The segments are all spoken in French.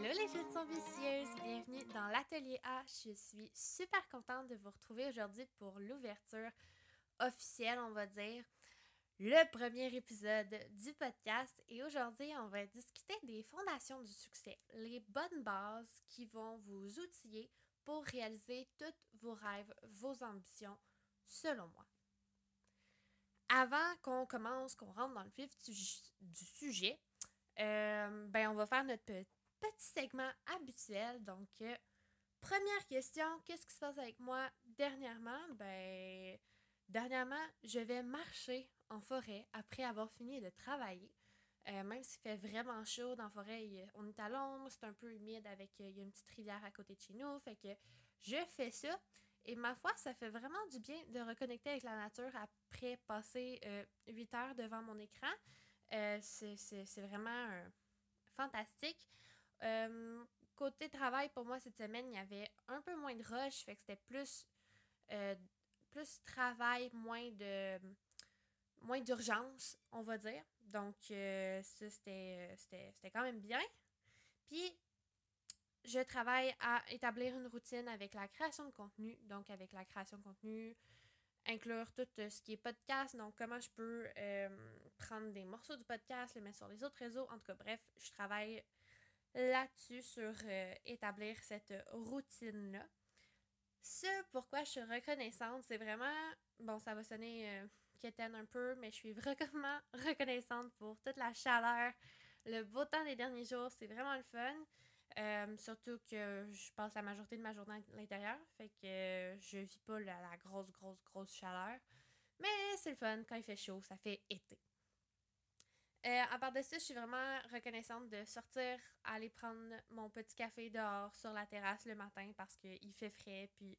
Hello les jeunes ambitieuses, bienvenue dans l'atelier A. Je suis super contente de vous retrouver aujourd'hui pour l'ouverture officielle, on va dire, le premier épisode du podcast. Et aujourd'hui, on va discuter des fondations du succès, les bonnes bases qui vont vous outiller pour réaliser tous vos rêves, vos ambitions, selon moi. Avant qu'on commence, qu'on rentre dans le vif du, sujet, euh, ben on va faire notre petit segment habituel. Donc, euh, première question, qu'est-ce qui se passe avec moi dernièrement? Ben, dernièrement, je vais marcher en forêt après avoir fini de travailler. Euh, même s'il fait vraiment chaud dans la forêt, on est à l'ombre, c'est un peu humide avec il y a une petite rivière à côté de chez nous. Fait que je fais ça. Et ma foi, ça fait vraiment du bien de reconnecter avec la nature après passer 8 heures devant mon écran. c'est vraiment fantastique. Euh, côté travail, pour moi, cette semaine, il y avait un peu moins de rush, fait que c'était plus, euh, plus travail, moins de moins d'urgence, on va dire. Donc, euh, ça, c'était quand même bien. Puis, je travaille à établir une routine avec la création de contenu. Donc, avec la création de contenu, inclure tout ce qui est podcast. Donc, comment je peux prendre des morceaux du podcast, les mettre sur les autres réseaux. En tout cas, bref, je travaille là-dessus sur euh, établir cette routine-là. Ce pourquoi je suis reconnaissante, c'est vraiment, bon, ça va sonner euh, quétaine un peu, mais je suis vraiment reconnaissante pour toute la chaleur, le beau temps des derniers jours, c'est vraiment le fun. Euh, surtout que je passe la majorité de ma journée à l'intérieur, fait que je vis pas la grosse, grosse, grosse chaleur. Mais c'est le fun, quand il fait chaud, ça fait été. Euh, à part de ça, je suis vraiment reconnaissante de sortir, aller prendre mon petit café dehors sur la terrasse le matin parce qu'il fait frais. Puis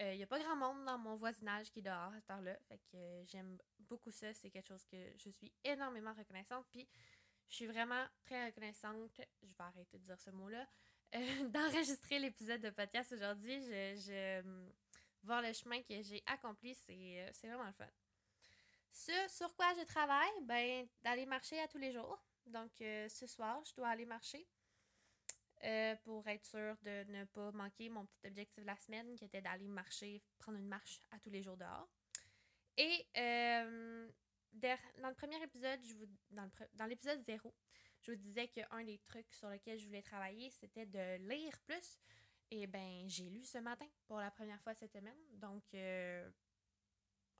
il euh, n'y a pas grand monde dans mon voisinage qui est dehors à cette heure-là. Fait que euh, j'aime beaucoup ça. C'est quelque chose que je suis énormément reconnaissante. Puis je suis vraiment très reconnaissante. Je vais arrêter de dire ce mot-là. d'enregistrer l'épisode de podcast aujourd'hui. Je, je, voir le chemin que j'ai accompli, c'est vraiment le fun. Ce sur quoi je travaille, ben, d'aller marcher à tous les jours. Donc, euh, ce soir, je dois aller marcher euh, pour être sûre de ne pas manquer mon petit objectif de la semaine qui était d'aller marcher, prendre une marche à tous les jours dehors. Et euh, dans le premier épisode, je vous, dans l'épisode 0, je vous disais qu'un des trucs sur lesquels je voulais travailler, c'était de lire plus. Et ben j'ai lu ce matin pour la première fois cette semaine. Donc,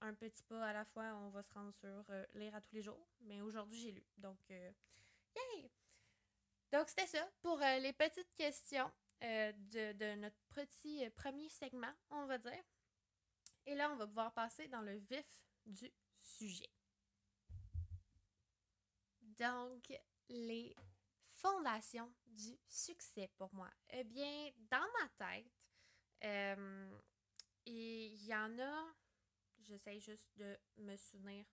un petit pas à la fois, on va se rendre sur euh, lire à tous les jours. Mais aujourd'hui, j'ai lu. Donc, euh, yay! Donc, c'était ça pour euh, les petites questions de, de, notre petit premier segment, on va dire. Et là, on va pouvoir passer dans le vif du sujet. Donc, les fondations du succès pour moi. Eh bien, dans ma tête, il y en a J'essaie juste de me souvenir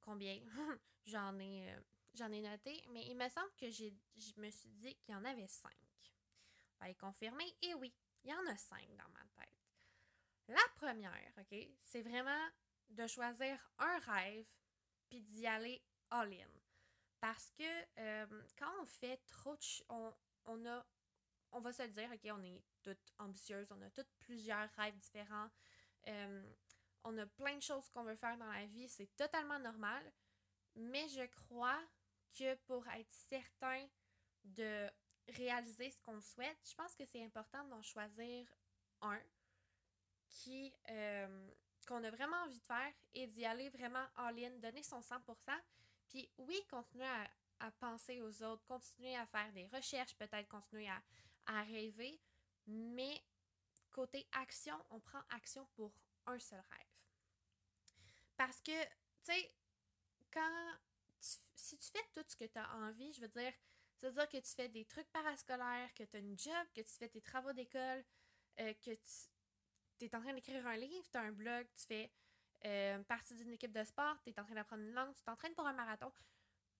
combien j'en ai, euh, j'en ai noté. Mais il me semble que j'ai, je me suis dit qu'il y en avait cinq. On va les confirmer. Et oui, il y en a cinq dans ma tête. La première, OK, c'est vraiment de choisir un rêve puis d'y aller all-in. Parce que euh, quand on fait trop de... On, on a... On va se dire, OK, on est toutes ambitieuses, on a toutes plusieurs rêves différents. Euh, on a plein de choses qu'on veut faire dans la vie, c'est totalement normal. Mais je crois que pour être certain de réaliser ce qu'on souhaite, je pense que c'est important d'en choisir un qui euh, qu'on a vraiment envie de faire et d'y aller vraiment en ligne, donner son 100%. Puis oui, continuer à, penser aux autres, continuer à faire des recherches, peut-être continuer à, à rêver, mais côté action, on prend action pour un seul rêve. Parce que, tu sais, quand si tu fais tout ce que tu as envie, je veux dire, ça veut dire que tu fais des trucs parascolaires, que tu as une job, que tu fais tes travaux d'école, euh, que tu es en train d'écrire un livre, tu as un blog, tu fais euh, partie d'une équipe de sport, tu es en train d'apprendre une langue, tu t'entraînes pour un marathon,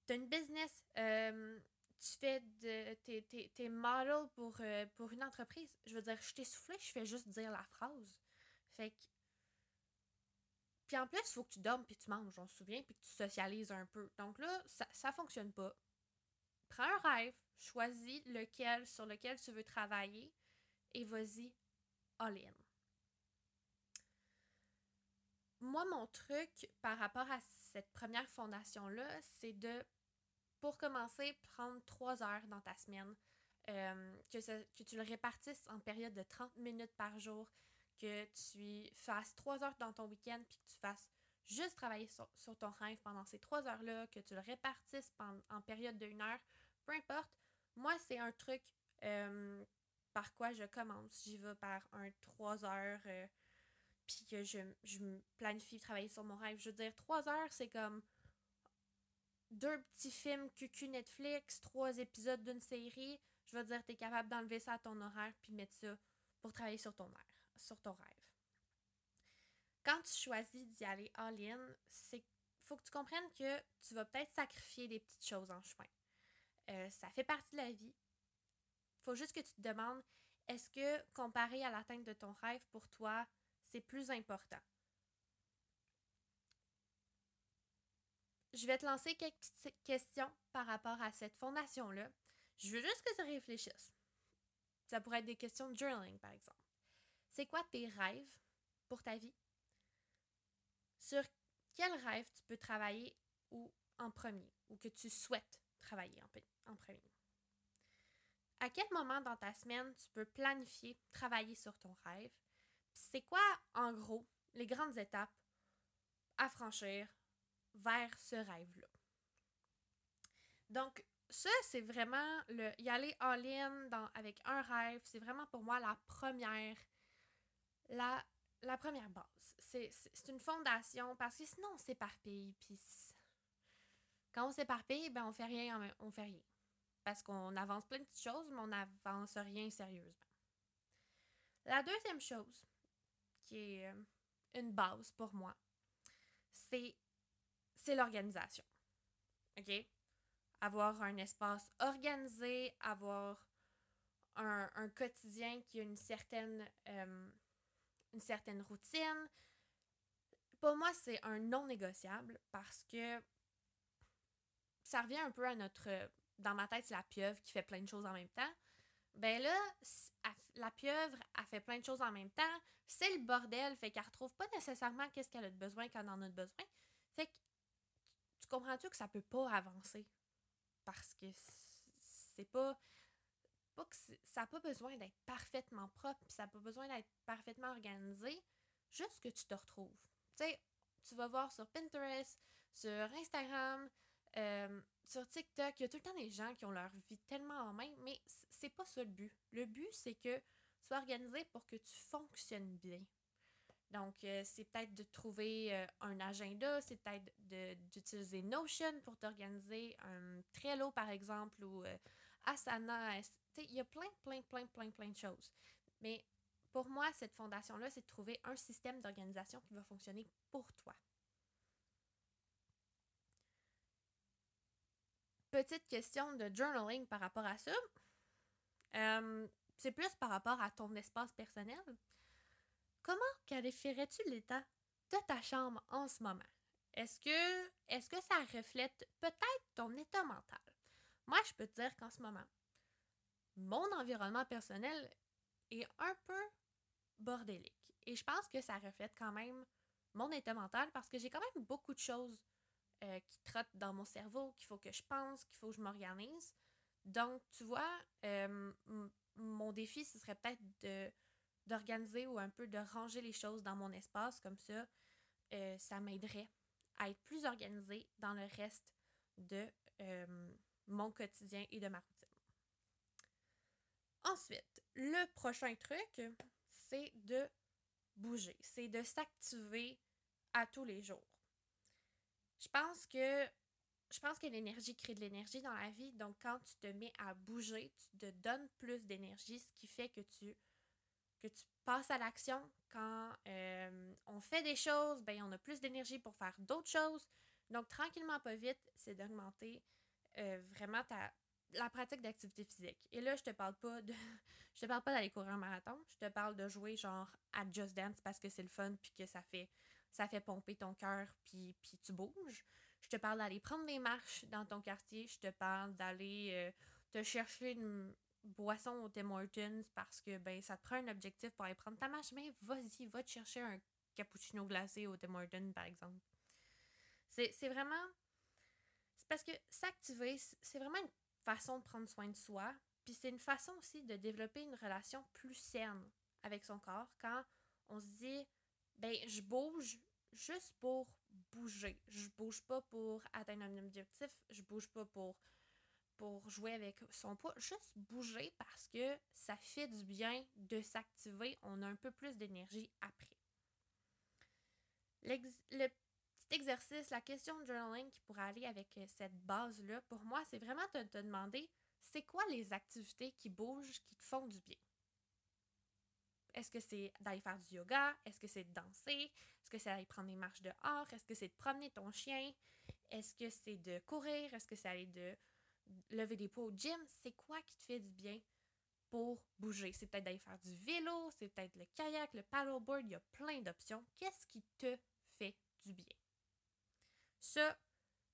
tu as une business, euh, tu fais de tes, tes, tes models pour, pour une entreprise. Je veux dire, je t'ai soufflé, je fais juste dire la phrase. Fait que puis en plus, il faut que tu dormes puis tu manges, on se souvient, puis que tu socialises un peu. Donc là, ça, ça fonctionne pas. Prends un rêve, Choisis lequel, sur lequel tu veux travailler et vas-y all-in. Moi, mon truc par rapport à cette première fondation-là, c'est de, pour commencer, prendre trois heures dans ta semaine. Euh, que, que tu le répartisses en période de 30 minutes par jour, que tu fasses trois heures dans ton week-end, puis que tu fasses juste travailler sur, ton rêve pendant ces trois heures-là, que tu le répartisses en, période de heure, peu importe. Moi, c'est un truc euh, par quoi je commence. J'y vais par un trois heures, euh, puis que je, je me planifie travailler sur mon rêve. Je veux dire, trois heures, c'est comme deux petits films QQ Netflix, trois épisodes d'une série. Je veux dire, tu es capable d'enlever ça à ton horaire puis mettre ça pour travailler sur ton, air, sur ton rêve quand tu choisis d'y aller all-in, c'est faut que tu comprennes que tu vas peut-être sacrifier des petites choses en chemin. Euh, ça fait partie de la vie. faut juste que tu te demandes est-ce que comparé à l'atteinte de ton rêve pour toi, c'est plus important? Je vais te lancer quelques questions par rapport à cette fondation-là. Je veux juste que tu réfléchisses. Ça pourrait être des questions de journaling, par exemple. C'est quoi tes rêves pour ta vie? sur quel rêve tu peux travailler ou en premier ou que tu souhaites travailler en, premier? À quel moment dans ta semaine tu peux planifier travailler sur ton rêve? C'est quoi, en gros, les grandes étapes à franchir vers ce rêve-là? Donc, ça, c'est vraiment le y aller all-in avec un rêve. C'est vraiment pour moi la première, la, première base c'est une fondation parce que sinon on s'éparpille. Puis quand on s'éparpille, ben on fait rien, on fait rien. Parce qu'on avance plein de petites choses, mais on n'avance rien sérieusement. La deuxième chose, qui est euh, une base pour moi, c'est l'organisation. OK? Avoir un espace organisé, avoir un, quotidien qui a une certaine, euh, une certaine routine, pour moi, c'est un non négociable parce que ça revient un peu à notre. Dans ma tête, c'est la pieuvre qui fait plein de choses en même temps. Ben là, la pieuvre, a fait plein de choses en même temps. C'est le bordel, fait qu'elle retrouve pas nécessairement qu'est-ce qu'elle a de besoin quand elle en a besoin. Fait que tu comprends-tu que ça peut pas avancer? Parce que c'est pas. Pas que ça n'a pas besoin d'être parfaitement propre, puis ça n'a pas besoin d'être parfaitement organisé, juste que tu te retrouves. Tu sais, tu vas voir sur Pinterest, sur Instagram, euh, sur TikTok, il y a tout le temps des gens qui ont leur vie tellement en main, mais c'est pas ça le but. Le but, c'est que tu sois organisé pour que tu fonctionnes bien. Donc, euh, c'est peut-être de trouver euh, un agenda, c'est peut-être d'utiliser Notion pour t'organiser, un Trello par exemple, ou Asana. Il y a plein, plein, plein, plein, plein de choses. Mais pour moi, cette fondation-là, c'est de trouver un système d'organisation qui va fonctionner pour toi. Petite question de journaling par rapport à ça. Euh, c'est plus par rapport à ton espace personnel. Comment qualifierais-tu l'état de ta chambre en ce moment? Est-ce que, est que ça reflète peut-être ton état mental? Moi, je peux te dire qu'en ce moment, mon environnement personnel est un peu bordélique. Et je pense que ça reflète quand même mon état mental parce que j'ai quand même beaucoup de choses euh, qui trottent dans mon cerveau, qu'il faut que je pense, qu'il faut que je m'organise. Donc, tu vois, euh, mon défi, ce serait peut-être d'organiser ou un peu de ranger les choses dans mon espace. Comme ça, euh, ça m'aiderait à être plus organisée dans le reste de mon quotidien et de ma. Ensuite, le prochain truc, c'est de bouger, c'est de s'activer à tous les jours. Je pense que je pense que l'énergie crée de l'énergie dans la vie, donc quand tu te mets à bouger, tu te donnes plus d'énergie, ce qui fait que tu que tu passes à l'action. Quand euh, on fait des choses, ben on a plus d'énergie pour faire d'autres choses. Donc tranquillement, pas vite, c'est d'augmenter euh, vraiment ta, la pratique d'activité physique. Et là, je te parle pas de. je te parle pas d'aller courir un marathon. Je te parle de jouer genre à Just Dance parce que c'est le fun puis que ça fait ça fait pomper ton cœur puis, puis tu bouges. Je te parle d'aller prendre des marches dans ton quartier. Je te parle d'aller euh, te chercher une boisson au Tim Hortons parce que ben ça te prend un objectif pour aller prendre ta marche, mais vas-y, va te chercher un cappuccino glacé au Tim Hortons, par exemple. C'est vraiment. C'est parce que s'activer, c'est vraiment une façon de prendre soin de soi. Puis c'est une façon aussi de développer une relation plus saine avec son corps quand on se dit ben je bouge juste pour bouger. Je bouge pas pour atteindre un objectif, je bouge pas pour pour jouer avec son poids, juste bouger parce que ça fait du bien de s'activer, on a un peu plus d'énergie après. le exercice, la question de journaling qui pourrait aller avec euh, cette base-là, pour moi, c'est vraiment de te demander c'est quoi les activités qui bougent, qui te font du bien? Est-ce que c'est d'aller faire du yoga? Est-ce que c'est de danser? Est-ce que c'est d'aller prendre des marches dehors? Est-ce que c'est de promener ton chien? Est-ce que c'est de courir? Est-ce que c'est d'aller de lever des poids au gym? C'est quoi qui te fait du bien pour bouger? C'est peut-être d'aller faire du vélo, c'est peut-être le kayak, le paddleboard, il y a plein d'options. Qu'est-ce qui te? Ça,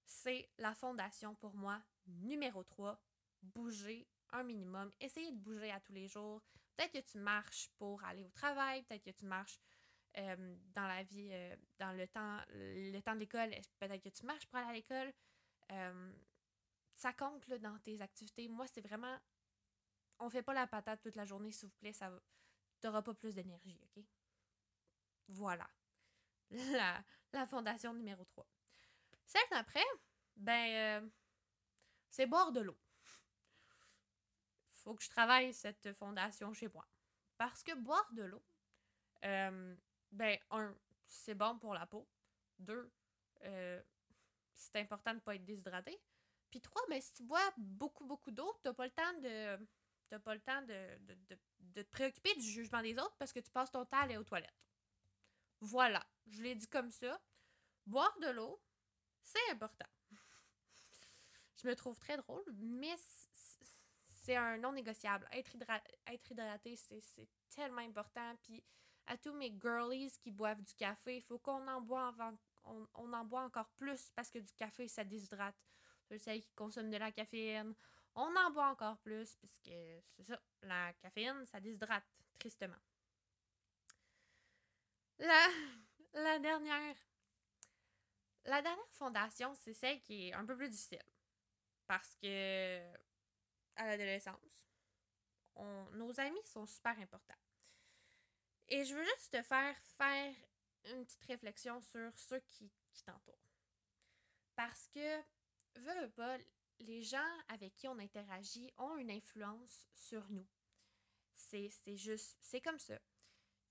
c'est la fondation pour moi numéro 3. Bouger un minimum. Essayer de bouger à tous les jours. Peut-être que tu marches pour aller au travail, peut-être que tu marches euh, dans la vie, euh, dans le temps, le temps de l'école, peut-être que tu marches pour aller à l'école? Euh, ça compte là, dans tes activités. Moi, c'est vraiment. On fait pas la patate toute la journée, s'il vous plaît. Ça n'auras pas plus d'énergie, OK? Voilà. La, la fondation numéro 3. Celle d'après, ben, c'est boire de l'eau faut que je travaille cette fondation chez moi. Parce que boire de l'eau, euh, ben, un, c'est bon pour la peau. Deux, euh, c'est important de ne pas être déshydraté. Puis trois, ben, si tu bois beaucoup, beaucoup d'eau, tu n'as pas le temps de. T'as pas le temps de, de, te préoccuper du jugement des autres parce que tu passes ton temps à aller aux toilettes. Voilà, je l'ai dit comme ça. Boire de l'eau, c'est important. je me trouve très drôle, mais c'est un non négociable. Être, être hydraté, c'est tellement important. Puis à tous mes girlies qui boivent du café, il faut qu'on en boit on, en boit encore plus parce que du café, ça déshydrate. Celles qui consomment de la caféine, on en boit encore plus puisque c'est ça, la caféine, ça déshydrate, tristement. La, la dernière. La dernière fondation, c'est celle qui est un peu plus difficile. Parce que à l'adolescence, nos amis sont super importants. Et je veux juste te faire faire une petite réflexion sur ceux qui, qui t'entourent. Parce que, veux, pas, les gens avec qui on interagit ont une influence sur nous. C'est juste, c'est comme ça.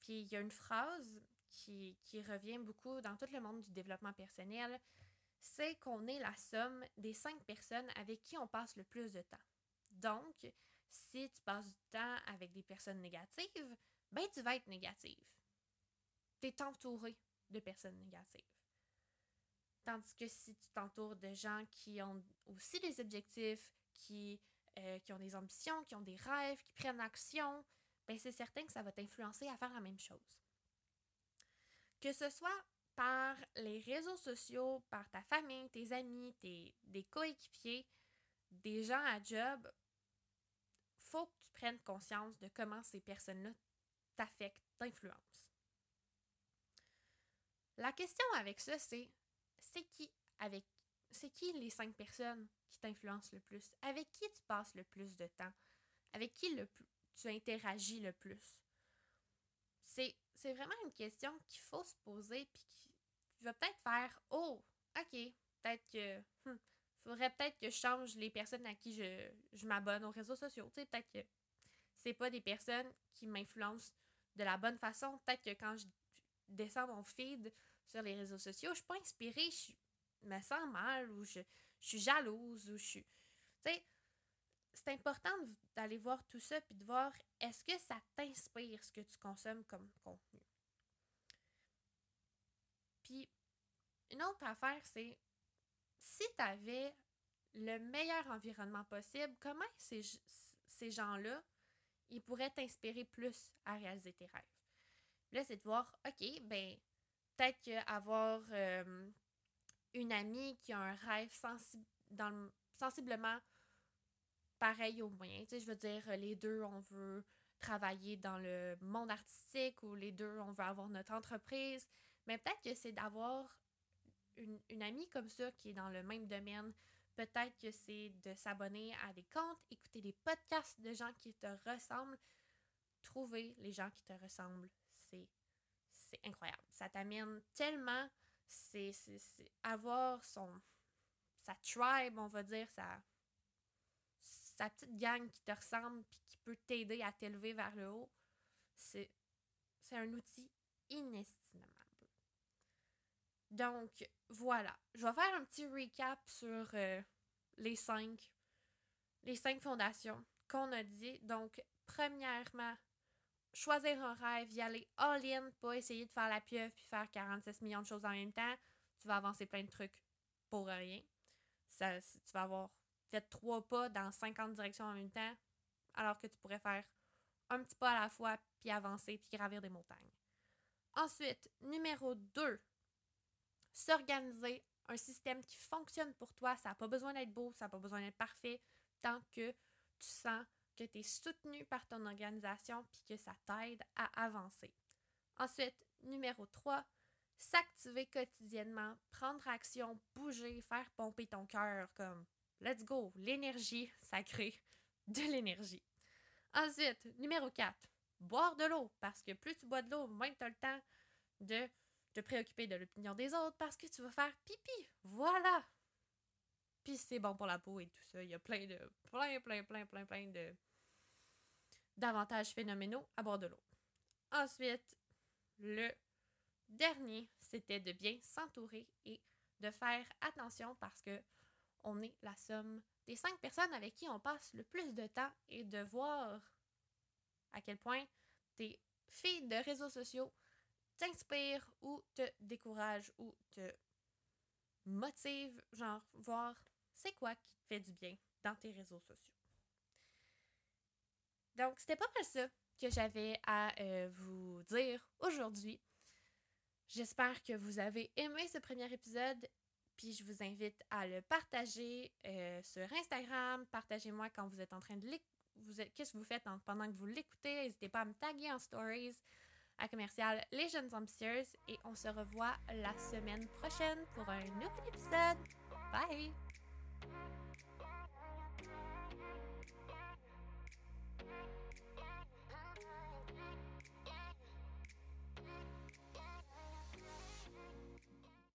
Puis il y a une phrase qui, revient beaucoup dans tout le monde du développement personnel, c'est qu'on est la somme des cinq personnes avec qui on passe le plus de temps. Donc, si tu passes du temps avec des personnes négatives, ben tu vas être négative. Tu es entouré de personnes négatives. Tandis que si tu t'entoures de gens qui ont aussi des objectifs, qui, euh, qui ont des ambitions, qui ont des rêves, qui prennent action, ben c'est certain que ça va t'influencer à faire la même chose. Que ce soit par les réseaux sociaux, par ta famille, tes amis, tes, des coéquipiers, des gens à job faut que tu prennes conscience de comment ces personnes-là t'affectent, t'influencent. La question avec ça, c'est c'est qui avec c'est qui les cinq personnes qui t'influencent le plus? Avec qui tu passes le plus de temps? Avec qui le tu interagis le plus? C'est, vraiment une question qu'il faut se poser puis qui va peut-être faire Oh, ok, peut-être que hmm, faudrait peut-être que je change les personnes à qui je, m'abonne aux réseaux sociaux. Tu sais, peut-être que c'est pas des personnes qui m'influencent de la bonne façon. Peut-être que quand je descends mon feed sur les réseaux sociaux, je suis pas inspirée, je me sens mal ou je, suis jalouse ou je suis. Tu sais, c'est important d'aller voir tout ça puis de voir est-ce que ça t'inspire ce que tu consommes comme contenu? Puis, une autre affaire, c'est si tu avais le meilleur environnement possible, comment ces, ces gens-là, ils pourraient t'inspirer plus à réaliser tes rêves? là, c'est de voir, OK, ben, peut-être qu'avoir euh, une amie qui a un rêve dans sensiblement pareil au moyen. Tu sais, je veux dire, les deux, on veut travailler dans le monde artistique ou les deux, on veut avoir notre entreprise. Mais peut-être que c'est d'avoir une, amie comme ça qui est dans le même domaine. Peut-être que c'est de s'abonner à des comptes, écouter des podcasts de gens qui te ressemblent. Trouver les gens qui te ressemblent, c'est, c'est incroyable. Ça t'amène tellement. C'est avoir son, sa tribe, on va dire, sa, sa petite gang qui te ressemble puis qui peut t'aider à t'élever vers le haut, c'est, un outil inestimable. Donc, voilà. Je vais faire un petit recap sur euh, les cinq les cinq fondations qu'on a dit. Donc, premièrement, choisir un rêve, y aller all-in, pas essayer de faire la pieuvre puis faire 46 millions de choses en même temps. Tu vas avancer plein de trucs pour rien. Ça, tu vas avoir fait trois pas dans 50 directions en même temps, alors que tu pourrais faire un petit pas à la fois, puis avancer, puis gravir des montagnes. Ensuite, numéro 2, s'organiser un système qui fonctionne pour toi. Ça n'a pas besoin d'être beau, ça n'a pas besoin d'être parfait, tant que tu sens que tu es soutenu par ton organisation puis que ça t'aide à avancer. Ensuite, numéro 3, s'activer quotidiennement, prendre action, bouger, faire pomper ton cœur comme let's go, l'énergie, ça crée de l'énergie. Ensuite, numéro 4, boire de l'eau parce que plus tu bois de l'eau, moins tu as le temps de te préoccuper de l'opinion des autres parce que tu vas faire pipi. Voilà. Puis c'est bon pour la peau et tout ça. Il y a plein de plein plein plein plein plein de d'avantages phénoménaux à boire de l'eau. Ensuite, le dernier, c'était de bien s'entourer et de faire attention parce que on est la somme des cinq personnes avec qui on passe le plus de temps et de voir à quel point tes filles de réseaux sociaux t'inspire ou te décourage ou te motive, genre voir c'est quoi qui te fait du bien dans tes réseaux sociaux. Donc, c'était pas mal ça que j'avais à euh, vous dire aujourd'hui. J'espère que vous avez aimé ce premier épisode, puis je vous invite à le partager euh, sur Instagram. Partagez-moi quand vous êtes en train de l'écouter. Qu'est-ce que vous faites pendant que vous l'écoutez? N'hésitez pas à me taguer en stories à commercial Les Jeunes Ambitieuses et on se revoit la semaine prochaine pour un nouvel épisode. Bye!